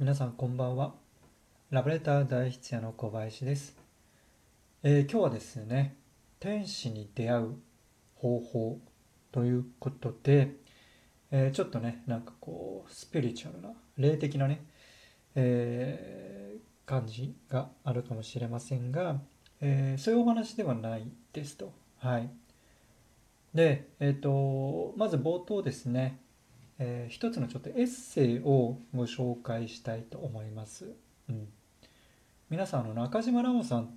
皆さんこんばんは。ラブレター大筆屋の小林です、えー今日はですね天使に出会う方法ということで、えーちょっとねなんかこうスピリチュアルな霊的なね、えー感じがあるかもしれませんが、えそういうお話ではないですと。はい。でえっ、とまず冒頭ですねえー一つのちょっとエッセイをご紹介したいと思います。うん、皆さんあの中島ラモさんっ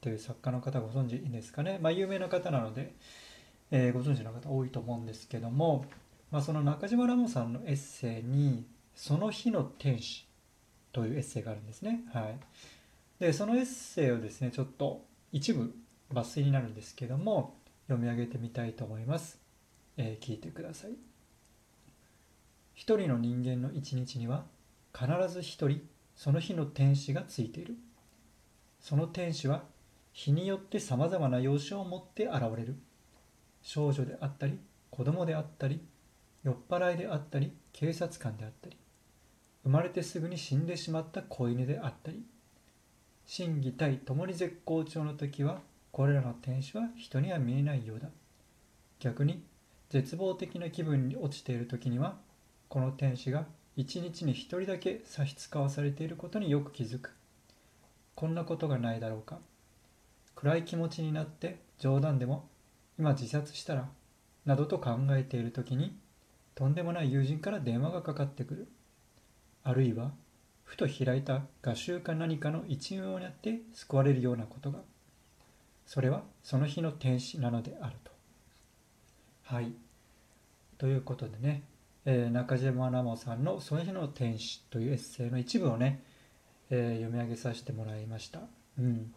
ていう作家の方ご存知ですかね、まあ、有名な方なので、えーご存知の方多いと思うんですけども、まあ、その中島ラモさんのエッセイに「その日の天使」というエッセイがあるんですね。はい、でそのエッセイをですねちょっと一部抜粋になるんですけども読み上げてみたいと思います。えー聞いてください。一人の人間の一日には必ず一人その日の天使がついている。その天使は日によってさまざまな容姿を持って現れる。少女であったり子供であったり酔っ払いであったり警察官であったり生まれてすぐに死んでしまった子犬であったり。心技体ともに絶好調の時はこれらの天使は人には見えないようだ。逆に絶望的な気分に落ちている時にはこの天使が一日に一人だけ差し使わされていることによく気づく。こんなことがないだろうか。暗い気持ちになって冗談でも今自殺したらなどと考えている時にとんでもない友人から電話がかかってくる。あるいはふと開いた画集か何かの一面をやって救われるようなことが。それはその日の天使なのであると。はい。ということでね。えー中島ラモさんの「その日の天使」というエッセイの一部をね、えー読み上げさせてもらいました。うん、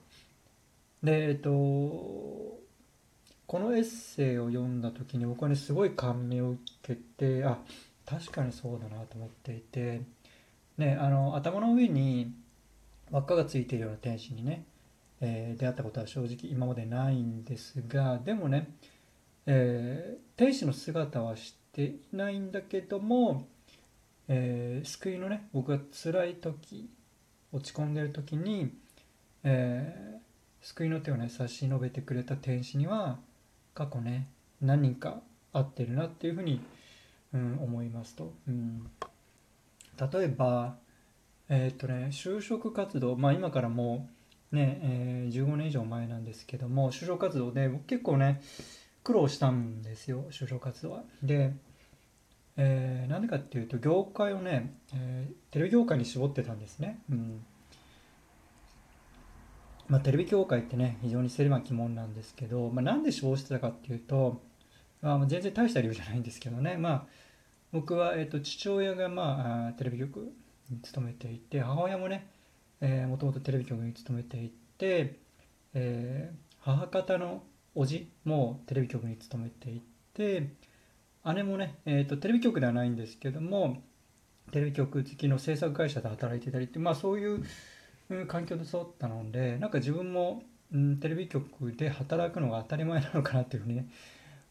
でえっ、とこのエッセイを読んだ時に僕はねすごい感銘を受けてあ確かにそうだなと思っていて、ね、あの頭の上に輪っかがついているような天使にね、え出会ったことは正直今までないんですがでもね、え天使の姿は知っていないんだけども、えー救いのね僕が辛い時落ち込んでる時に、えー救いの手をね差し伸べてくれた天使には過去ね何人か会ってるなっていうふうに、うん、思いますと、うん、例えばえーっとね就職活動まあ今からもうね、えー15年以上前なんですけども就職活動で僕結構ね苦労したんですよ就職活動は。で、えーなんでかっていうと業界をね、えーテレビ業界に絞ってたんですね。うんまあ、テレビ業界ってね非常に狭き門なんですけど、まあ、なんで志望してたかっていうと、まあ、全然大した理由じゃないんですけどね、まあ、僕は、えー、と父親が、まあ、あーテレビ局に勤めていて母親もねもともとテレビ局に勤めていて、えー母方の叔父もテレビ局に勤めていて姉もね、えー、とテレビ局ではないんですけどもテレビ局付きの制作会社で働いてたりって、まあ、そういう環境で育ったのでなんか自分も、うん、テレビ局で働くのが当たり前なのかなっていうふうにね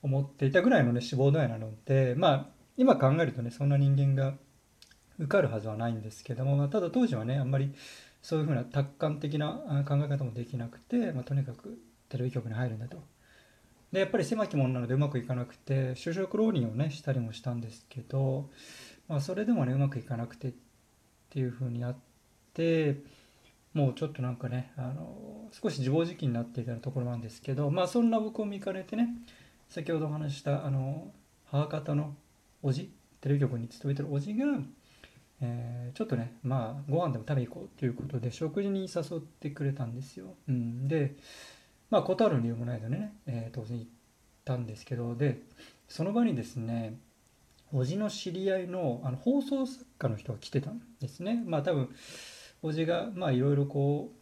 思っていたぐらいのね志望度合いなのでまあ今考えるとねそんな人間が受かるはずはないんですけども、まあ、ただ当時はねあんまりそういうふうな達観的な考え方もできなくて、まあ、とにかくテレビ局に入るんだと。でやっぱり狭き門なのでうまくいかなくて就職浪人をねしたりもしたんですけど、まあ、それでもねうまくいかなくてっていうふうになってもうちょっとなんかねあの少し自暴自棄になっていたところなんですけどまあそんな僕を見かねてね先ほどお話したあの母方のおじテレビ局に勤めてるおじが、えーちょっとねまあご飯でも食べに行こうっていうことで食事に誘ってくれたんですよ、うん、でまあ断る理由もないのでね、えー当然行ったんですけど。でその場にですねおじの知り合いのあの放送作家の人が来てたんですね。まあ多分おじがまあいろいろこ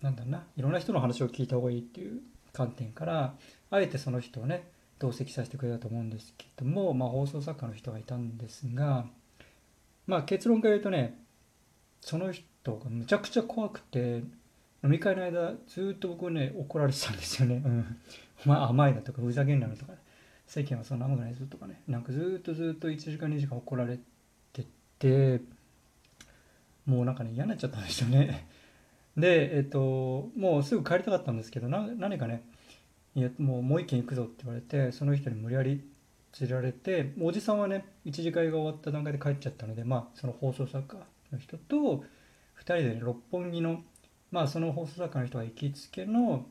うなんだろうないろんな人の話を聞いた方がいいっていう観点からあえてその人をね同席させてくれたと思うんですけども、まあ、放送作家の人がいたんですがまあ結論から言うとねその人がむちゃくちゃ怖くて飲み会の間ずっと僕ね怒られてたんですよね。うん、お前甘いなとかふざけんなのとか世間はそんな甘くないぞとかね。なんかずっとずっと1時間2時間怒られててもうなんかね嫌になっちゃったんですよね。でえっともうすぐ帰りたかったんですけどな何かねいやもうもう一軒行くぞって言われてその人に無理やり連れられておじさんはね一次会が終わった段階で帰っちゃったのでまあその放送作家の人と2人で、ね、六本木のまあその放送作家の人が行きつけの、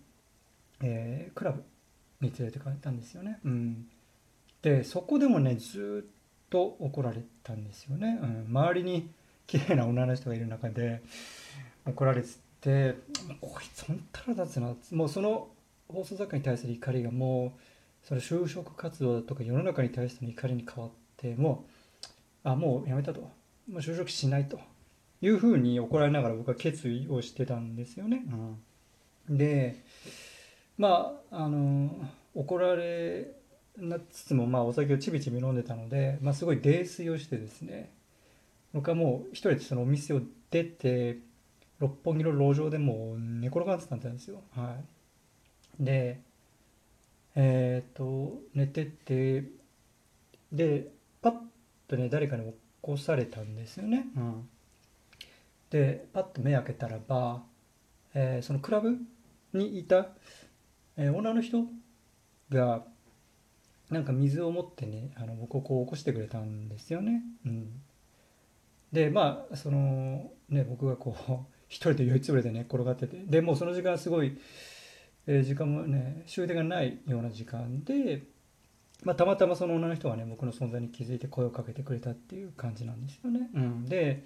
えー、クラブに連れて帰ったんですよね。うん、でそこでもねずっと怒られたんですよね。うん、周りに綺麗な女の人がいる中で怒られててこいつほんたら立つなもうその放送作家に対する怒りがもうその就職活動とか世の中に対しての怒りに変わってもうあもうやめたと。もう就職しないと。いうふうに怒られながら僕は決意をしてたんですよね。うん、でまああの怒られなつつもまあお酒をちびちび飲んでたので、まあ、すごい泥酔をしてですね僕はもう一人でそのお店を出て六本木の路上でもう寝転がってたんですよ。はい、でえっ、と寝ててでパッとね誰かに起こされたんですよね。うん、でパッと目開けたらば、えー、そのクラブにいた、えー、女の人がなんか水を持ってねあの僕をこう起こしてくれたんですよね。うん、でまあそのね僕がこう 一人で酔いつぶれてね転がっててでもうその時間すごい、えー、時間もね終電がないような時間で、まあ、たまたまその女の人がね僕の存在に気づいて声をかけてくれたっていう感じなんですよね。うん、で、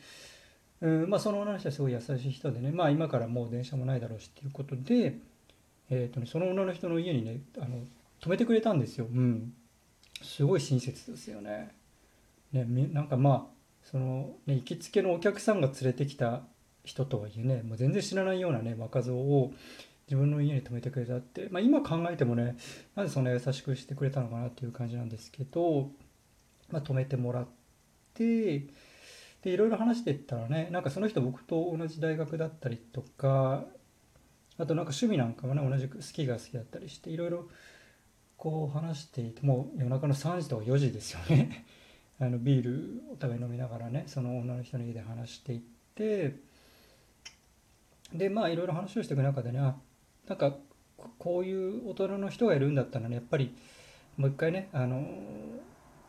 うんまあ、その女の人はすごい優しい人でね、まあ、今からもう電車もないだろうしっていうことで、えーとね、その女の人の家にねあの泊めてくれたんですよ。うん、すごい親切ですよね。ねなんかまあその、ね、行きつけのお客さんが連れてきた人とはいえねもう全然知らないようなね若造を自分の家に泊めてくれたって、まあ、今考えてもねなぜそんな優しくしてくれたのかなっていう感じなんですけど、まあ、泊めてもらってでいろいろ話していったらねなんかその人僕と同じ大学だったりとかあとなんか趣味なんかもね同じくスキーが好きだったりしていろいろこう話していてもう夜中の3時とか4時ですよね。あのビールお互い飲みながらねその女の人の家で話していってでまあいろいろ話をしていく中でねなんかこういう大人の人がいるんだったらねやっぱりもう一回ねあの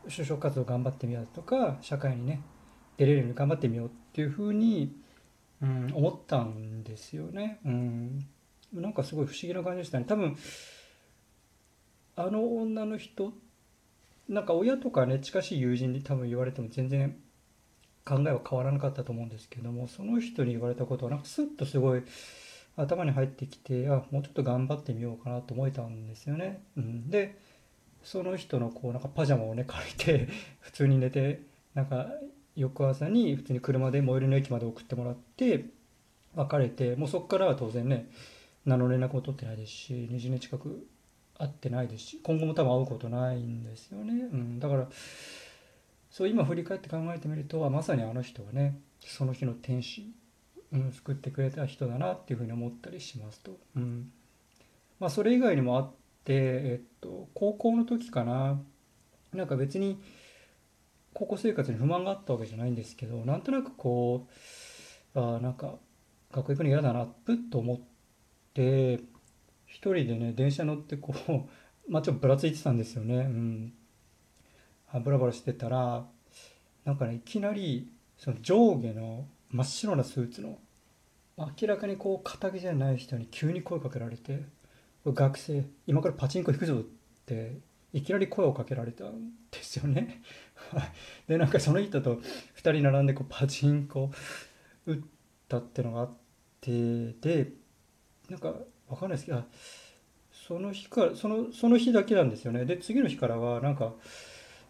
就職活動頑張ってみようとか社会にね出れるように頑張ってみようっていうふうに、うん、思ったんですよね。うん、なんかすごい不思議な感じでしたね。多分あの女の人なんか親とかね近しい友人に多分言われても全然考えは変わらなかったと思うんですけどもその人に言われたことはなんかスッとすごい頭に入ってきてあもうちょっと頑張ってみようかなと思えたんですよね。うん、でその人のこうなんかパジャマをね借りて普通に寝てなんか翌朝に普通に車で最寄りの駅まで送ってもらって別れてもうそこからは当然ね何の連絡も取ってないですし20年近く会ってないですし今後も多分会うことないんですよね。うん、だからそう今振り返って考えてみるとまさにあの人はねその日の天使、うん、救ってくれた人だなっていうふうに思ったりしますと、うん。まあ、それ以外にもあって、えっと、高校の時かな。なんか別に高校生活に不満があったわけじゃないんですけどなんとなくこうあなんか学校行くの嫌だなプッと思って一人でね電車乗ってこう 街をぶらついてたんですよね。うんあブラブラしてたらなんかねいきなりその上下の真っ白なスーツの明らかにこう肩着じゃない人に急に声かけられて「学生今からパチンコ行くぞ」っていきなり声をかけられたんですよね。でなんかその人と2人並んでこうパチンコ打ったっていうのがあってでなんか分かんないですけどその日からそのその日だけなんですよね。で次の日からはなんか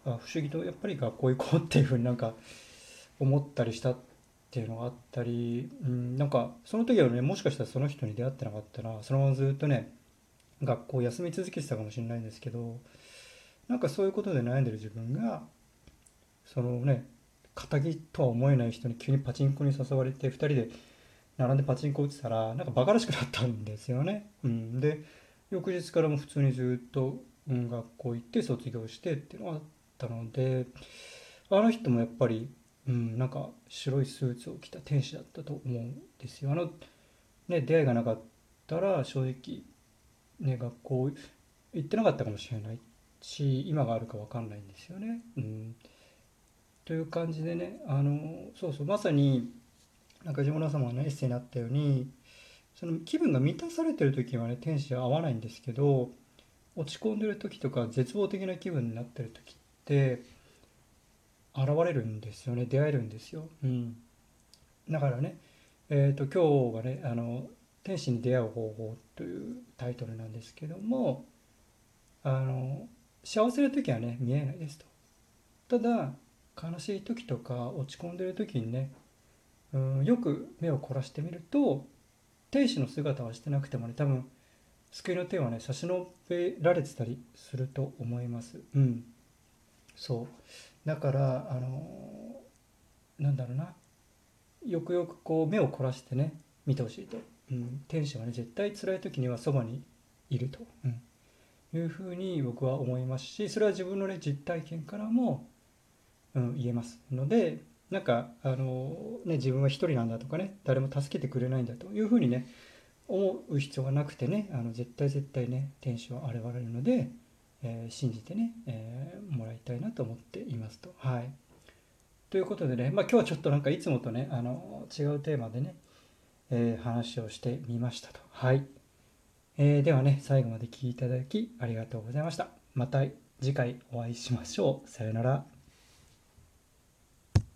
あ不思議とやっぱり学校行こうっていうふうになんか思ったりしたっていうのがあったり、うん、なんかその時はねもしかしたらその人に出会ってなかったらそのままずっとね学校休み続けてたかもしれないんですけどなんかそういうことで悩んでる自分がそのね敵とは思えない人に急にパチンコに誘われて2人で並んでパチンコ打ってたらなんかバカらしくなったんですよね。うん、で翌日からも普通にずっと、うん、学校行って卒業してっていうのがあったのであの人もやっぱりうん、なんか白いスーツを着た天使だったと思うんですよ。あの、ね、出会いがなかったら正直、ね、学校行ってなかったかもしれないし今があるか分かんないんですよね。うん、という感じでねあのそうそうまさになんか島様のエッセイにあったようにその気分が満たされてる時はね天使は合わないんですけど落ち込んでる時とか絶望的な気分になってる時って現れるんですよね出会えるんですよ。うん、だからね、えーと、今日はねあの「天使に出会う方法」というタイトルなんですけどもあの幸せな時はね見えないですと。ただ悲しい時とか落ち込んでる時にねうんよく目を凝らしてみると天使の姿はしてなくてもね多分救いの手はね差し伸べられてたりすると思います。うん、そう。だからあのなんだろうな。よくよくこう目を凝らしてね見てほしいと、うん、天使はね絶対辛い時にはそばにいると、うん、いうふうに僕は思いますしそれは自分のね実体験からも、うん、言えますのでなんかあの、ね、自分は一人なんだとかね誰も助けてくれないんだというふうにね思う必要がなくてねあの絶対絶対ね天使は現れるので、えー、信じてね、えー、もらいたいなと思っていますと。はい、ということでね、まあ、今日はちょっとなんかいつもとねあの違うテーマでね、えー、話をしてみましたと。はい、えー、ではね最後まで聞いていただきありがとうございました。また次回お会いしましょう。さよなら。